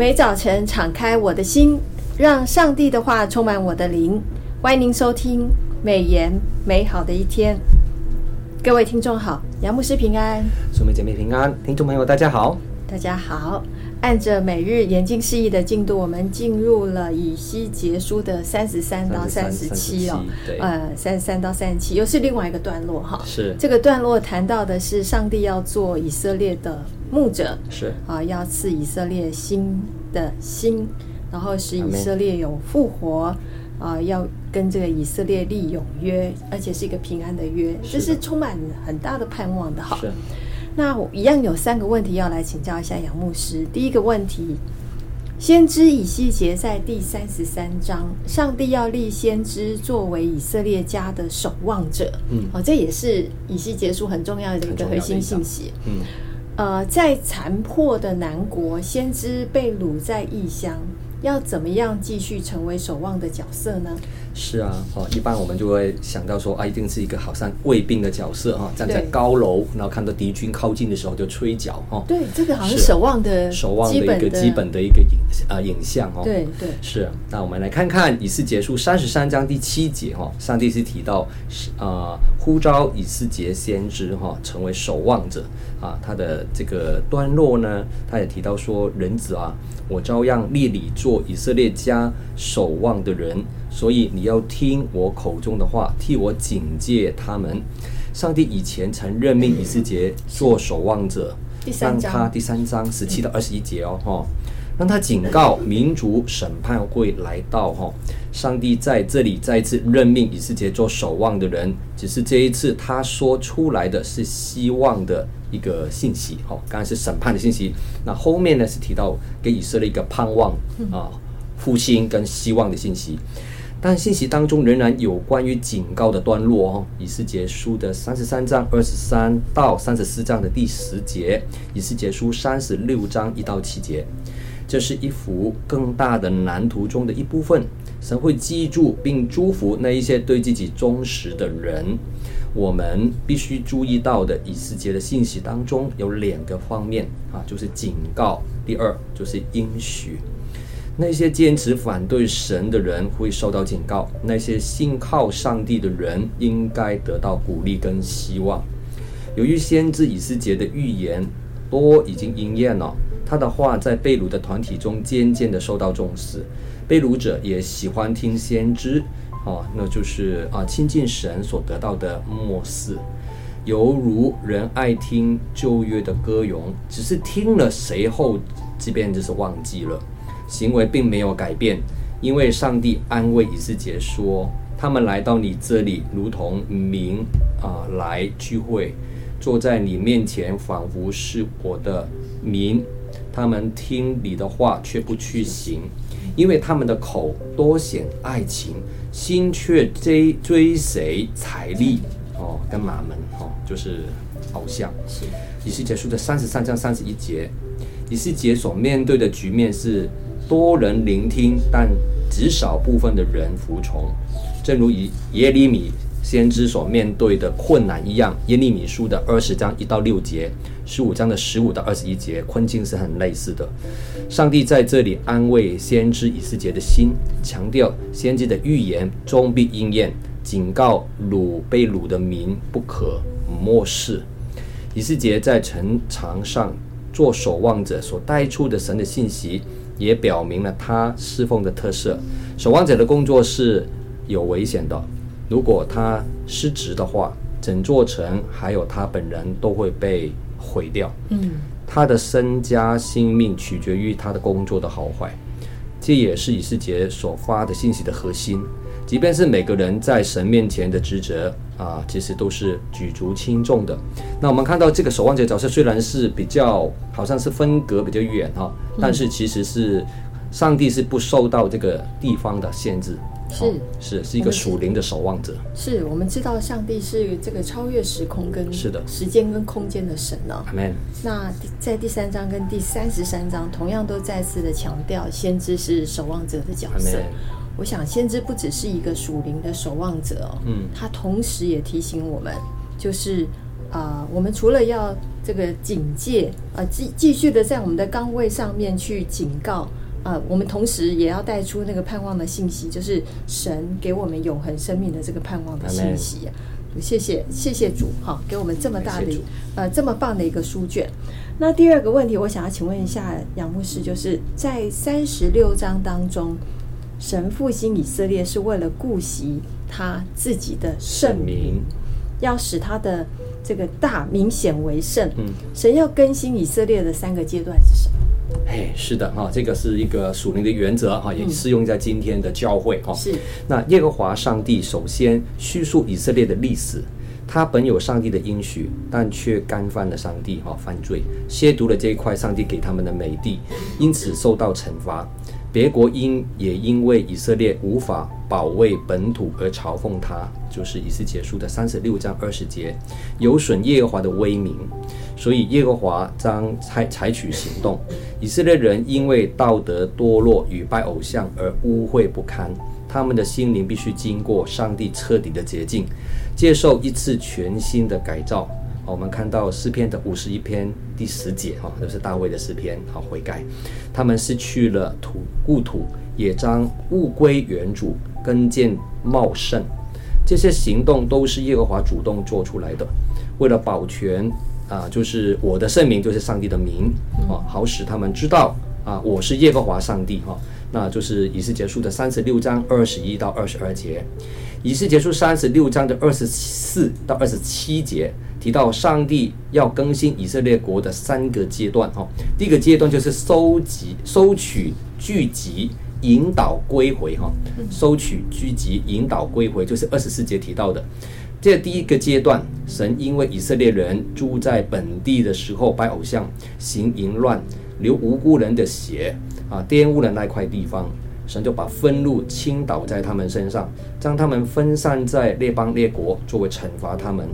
每早晨敞开我的心，让上帝的话充满我的灵。欢迎您收听美言美好的一天。各位听众好，杨牧师平安，苏梅姐妹平安，听众朋友大家好，大家好。按着每日研经释义的进度，我们进入了以西结书的三十三到三十七哦，对，呃，三十三到三十七又是另外一个段落哈。是。这个段落谈到的是上帝要做以色列的牧者，是。啊，要赐以色列新的心，然后使以色列有复活啊，要跟这个以色列立永约，而且是一个平安的约，这是充满很大的盼望的哈。是。那我一样有三个问题要来请教一下杨牧师。第一个问题，先知以西结在第三十三章，上帝要立先知作为以色列家的守望者。嗯，哦，这也是以西结书很重要的一个核心信息。嗯，呃，在残破的南国，先知被掳在异乡，要怎么样继续成为守望的角色呢？是啊，哦，一般我们就会想到说啊，一定是一个好像卫兵的角色哈，站在高楼，然后看到敌军靠近的时候就吹角哈。对，这个好像是守望的守望的一个基本的一个影啊影像哦。对对，是。那我们来看看以西结束三十三章第七节哈，上帝是提到是啊呼召以西结先知哈成为守望者啊，他的这个段落呢，他也提到说人子啊，我照样立你做以色列家守望的人。所以你要听我口中的话，替我警戒他们。上帝以前曾任命以斯节做守望者，让他第三章十七到二十一节哦，哈，让他警告民族审判会来到，哈。上帝在这里再次任命以斯节做守望的人，只是这一次他说出来的是希望的一个信息，哈，刚才是审判的信息，那后面呢是提到给以色列一个盼望啊，复兴跟希望的信息。但信息当中仍然有关于警告的段落哦，以西结书的三十三章二十三到三十四章的第十节，以西结书三十六章一到七节，这是一幅更大的蓝图中的一部分。神会记住并祝福那一些对自己忠实的人。我们必须注意到的以西结的信息当中有两个方面啊，就是警告，第二就是应许。那些坚持反对神的人会受到警告，那些信靠上帝的人应该得到鼓励跟希望。由于先知以斯结的预言多已经应验了，他的话在被掳的团体中渐渐的受到重视，被掳者也喜欢听先知，哦，那就是啊亲近神所得到的默示，犹如人爱听旧约的歌咏，只是听了随后，即便就是忘记了。行为并没有改变，因为上帝安慰以斯结说：“他们来到你这里，如同民啊、呃、来聚会，坐在你面前，仿佛是我的民。他们听你的话，却不去行，因为他们的口多显爱情，心却追追随财力哦，跟马门哦，就是偶像。”是以西结束的三十三章三十一节，以西结所面对的局面是。多人聆听，但极少部分的人服从，正如以耶利米先知所面对的困难一样。耶利米书的二十章一到六节，十五章的十五到二十一节，困境是很类似的。上帝在这里安慰先知以西结的心，强调先知的预言终必应验，警告掳被掳的民不可漠视。以西结在城墙上做守望者所带出的神的信息。也表明了他侍奉的特色。守望者的工作是有危险的，如果他失职的话，整座城还有他本人都会被毁掉。嗯，他的身家性命取决于他的工作的好坏，这也是以世杰所发的信息的核心。即便是每个人在神面前的职责啊，其实都是举足轻重的。那我们看到这个守望者角色虽然是比较好像是分隔比较远哈，但是其实是上帝是不受到这个地方的限制，是、哦、是是一个属灵的守望者。是我们知道上帝是这个超越时空跟是的时间跟空间的神呢。那在第三章跟第三十三章同样都再次的强调，先知是守望者的角色。我想，先知不只是一个属灵的守望者哦，嗯，他同时也提醒我们，就是啊、呃，我们除了要这个警戒啊，继继续的在我们的岗位上面去警告啊、呃，我们同时也要带出那个盼望的信息，就是神给我们永恒生命的这个盼望的信息。谢谢谢谢主，哈，给我们这么大的呃这么棒的一个书卷。那第二个问题，我想要请问一下杨牧师，就是在三十六章当中，神复兴以色列是为了顾惜他自己的圣名，要使他的这个大明显为圣。嗯，神要更新以色列的三个阶段是什么？哎，是的哈，这个是一个属灵的原则哈，也适用在今天的教会哈。是，那耶和华上帝首先叙述以色列的历史，他本有上帝的应许，但却干犯了上帝哈，犯罪亵渎了这一块上帝给他们的美地，因此受到惩罚。别国因也因为以色列无法保卫本土而嘲讽他，就是以斯结书的三十六章二十节，有损耶和华的威名，所以耶和华将采采取行动。以色列人因为道德堕落与拜偶像而污秽不堪，他们的心灵必须经过上帝彻底的洁净，接受一次全新的改造。我们看到诗篇的五十一篇第十节，哈，就是大卫的诗篇，好悔改。他们失去了土故土，也将物归原主，更见茂盛。这些行动都是耶和华主动做出来的，为了保全啊，就是我的圣名，就是上帝的名啊，好使他们知道啊，我是耶和华上帝哈。那就是以斯结束的三十六章二十一到二十二节。以斯结束三十六章的二十四到二十七节提到，上帝要更新以色列国的三个阶段。哈，第一个阶段就是收集、收取、聚集、引导归回。哈，收取、聚集、引导归回，就是二十四节提到的。这第一个阶段，神因为以色列人住在本地的时候拜偶像、行淫乱、流无辜人的血啊，玷污了那块地方。神就把愤怒倾倒在他们身上，将他们分散在列邦列国，作为惩罚他们。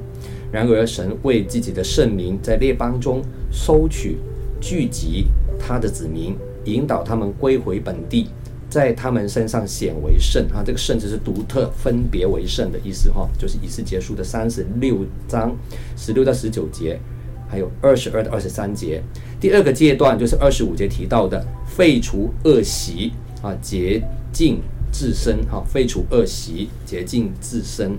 然而，神为自己的圣名在列邦中收取、聚集他的子民，引导他们归回本地，在他们身上显为圣。哈，这个圣就是独特、分别为圣的意思。哈，就是以斯结束的三十六章十六到十九节，还有二十二到二十三节。第二个阶段就是二十五节提到的废除恶习。啊，洁净自身，哈，废除恶习，洁净自身。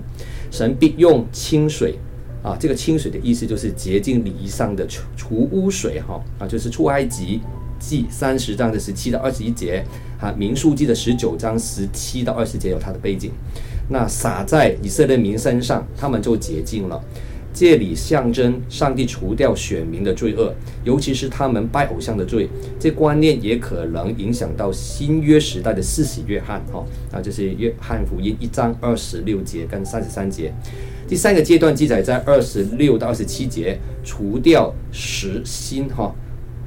神必用清水，啊，这个清水的意思就是洁净礼仪上的除除污水，哈，啊，就是出埃及记三十章的十七到二十一节，啊，民数记的十九章十七到二十节有它的背景。那洒在以色列民身上，他们就洁净了。这里象征上帝除掉选民的罪恶，尤其是他们拜偶像的罪。这观念也可能影响到新约时代的四喜约翰，哈，啊，这是约翰福音一章二十六节跟三十三节。第三个阶段记载在二十六到二十七节，除掉石心，哈，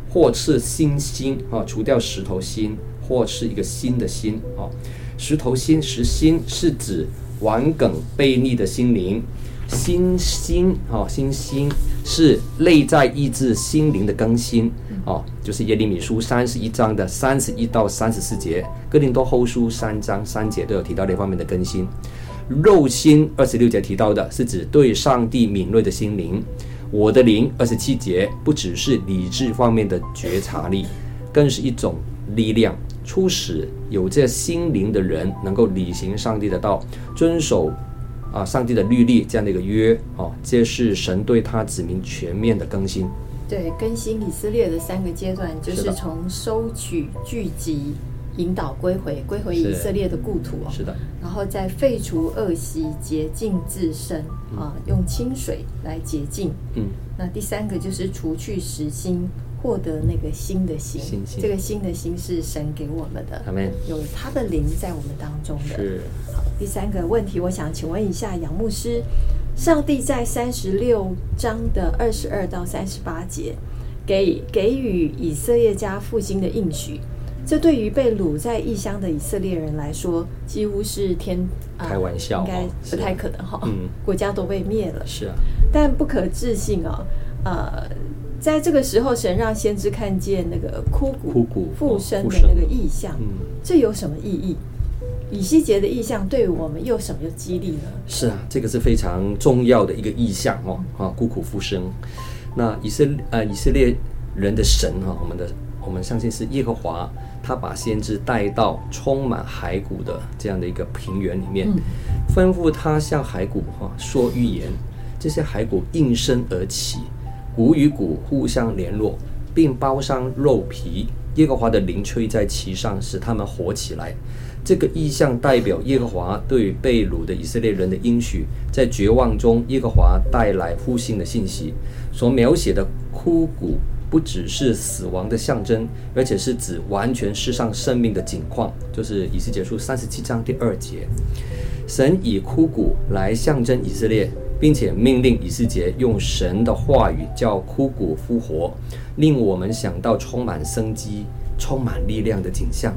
或是新心，哈，除掉石头心，或是一个新的心，哈，石头心、石心是指顽梗悖逆的心灵。新心，哈，新心是内在意志心灵的更新，哦，就是耶利米书三十一章的三十一到三十四节，哥林多后书三章三节都有提到这方面的更新。肉心二十六节提到的是指对上帝敏锐的心灵。我的灵二十七节不只是理智方面的觉察力，更是一种力量，促使有这心灵的人能够履行上帝的道，遵守。啊，上帝的律例这样的一个约，哦，这是神对他子民全面的更新。对，更新以色列的三个阶段，就是从收取、聚集、引导归回，归回以色列的故土哦。是的。然后再废除恶习，洁净自身，啊，用清水来洁净。嗯。那第三个就是除去石心，获得那个新的心。这个新的心是神给我们的。有他的灵在我们当中的。是。第三个问题，我想请问一下杨牧师，上帝在三十六章的二十二到三十八节，给给予以色列家复兴的应许，这对于被掳在异乡的以色列人来说，几乎是天开玩笑，应该不太可能哈，嗯，国家都被灭了，是啊，但不可置信啊，呃，在这个时候，神让先知看见那个枯骨复生的那个意象，嗯，这有什么意义？以西结的意象对我们又什么有激励呢？是啊，这个是非常重要的一个意象哦，啊，孤苦复生。那以色呃以色列人的神哈，我们的我们相信是耶和华，他把先知带到充满骸骨的这样的一个平原里面，吩咐他向骸骨哈说预言，这些骸骨应声而起，骨与骨互相联络，并包上肉皮，耶和华的灵吹在其上，使他们活起来。这个意象代表耶和华对被掳的以色列人的应许，在绝望中，耶和华带来复兴的信息。所描写的枯骨不只是死亡的象征，而且是指完全失丧生命的景况。就是以西结书三十七章第二节，神以枯骨来象征以色列，并且命令以西结用神的话语叫枯骨复活，令我们想到充满生机、充满力量的景象。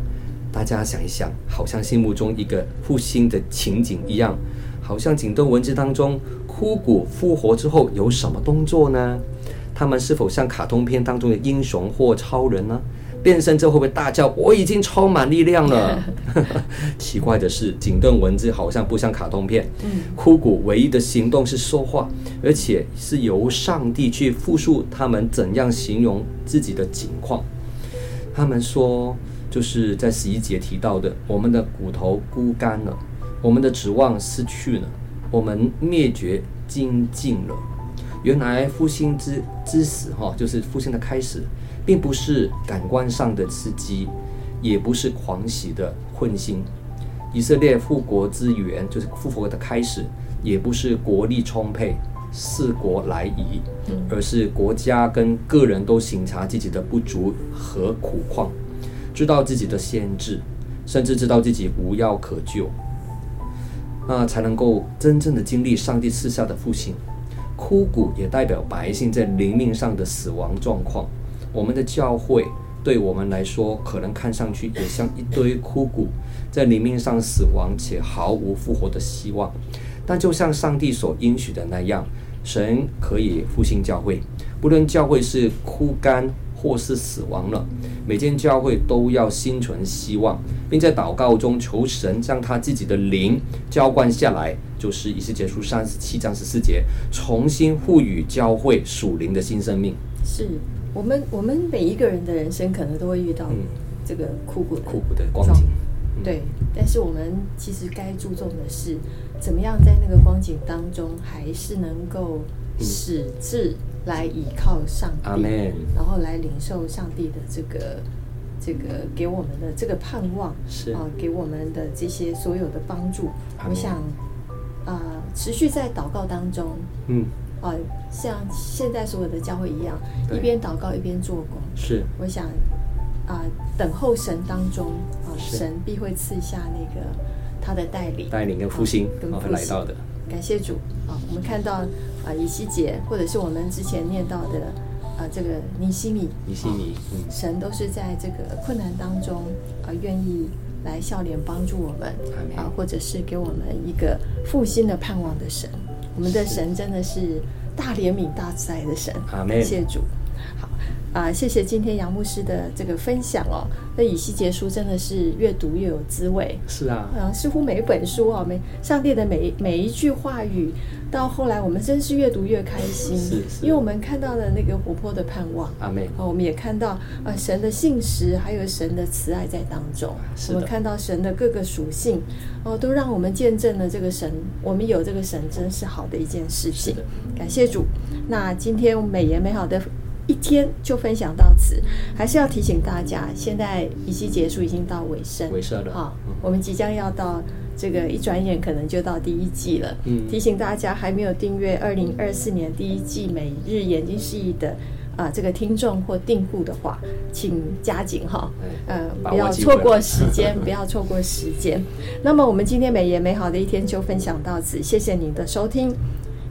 大家想一想，好像心目中一个复兴的情景一样，好像景动文字当中枯骨复活之后有什么动作呢？他们是否像卡通片当中的英雄或超人呢？变身之后会不会大叫“我已经充满力量了”？奇怪的是，景动文字好像不像卡通片。枯骨唯一的行动是说话，而且是由上帝去复述他们怎样形容自己的景况。他们说。就是在十一节提到的，我们的骨头枯干了，我们的指望失去了，我们灭绝精尽了。原来复兴之之始，哈，就是复兴的开始，并不是感官上的刺激，也不是狂喜的混心。以色列复国之源，就是复活的开始，也不是国力充沛，四国来仪，而是国家跟个人都省察自己的不足和苦况。知道自己的限制，甚至知道自己无药可救，那才能够真正的经历上帝赐下的复兴。枯骨也代表百姓在灵命上的死亡状况。我们的教会对我们来说，可能看上去也像一堆枯骨，在灵命上死亡且毫无复活的希望。但就像上帝所应许的那样，神可以复兴教会，不论教会是枯干。或是死亡了，每间教会都要心存希望，并在祷告中求神将他自己的灵浇灌下来，就是以西结书三十七章十四节，重新赋予教会属灵的新生命。是我们我们每一个人的人生可能都会遇到这个枯骨的枯骨的光景，对。但是我们其实该注重的是，怎么样在那个光景当中，还是能够使志。来倚靠上帝然后来领受上帝的这个这个给我们的这个盼望，是啊，给我们的这些所有的帮助。我想啊、呃，持续在祷告当中，嗯啊，像现在所有的教会一样，一边祷告一边做工。是，我想啊、呃，等候神当中啊，神必会赐下那个他的带领，带领跟复兴跟会来到的。感谢主啊！我们看到啊，以西结，或者是我们之前念到的啊，这个尼西米，尼西米，嗯，神都是在这个困难当中啊，愿意来笑脸帮助我们啊，或者是给我们一个复兴的盼望的神。我们的神真的是大怜悯、大慈爱的神。感谢主。好。啊，谢谢今天杨牧师的这个分享哦。那以西结书真的是越读越有滋味。是啊，啊，似乎每一本书啊，每上帝的每每一句话语，到后来我们真是越读越开心。是，是，因为我们看到了那个活泼的盼望。阿妹。啊，我们也看到啊，神的信实，还有神的慈爱在当中。是的。我们看到神的各个属性，哦，都让我们见证了这个神，我们有这个神，真是好的一件事情。感谢主。那今天美言美好的。一天就分享到此，还是要提醒大家，现在以西结束已经到尾声，尾声了。好，我们即将要到这个一转眼可能就到第一季了。嗯，提醒大家还没有订阅二零二四年第一季每日研经释义的啊、呃、这个听众或订户的话，请加紧哈，呃，不要错过时间，不要错过时间。那么我们今天美颜美好的一天就分享到此，谢谢您的收听。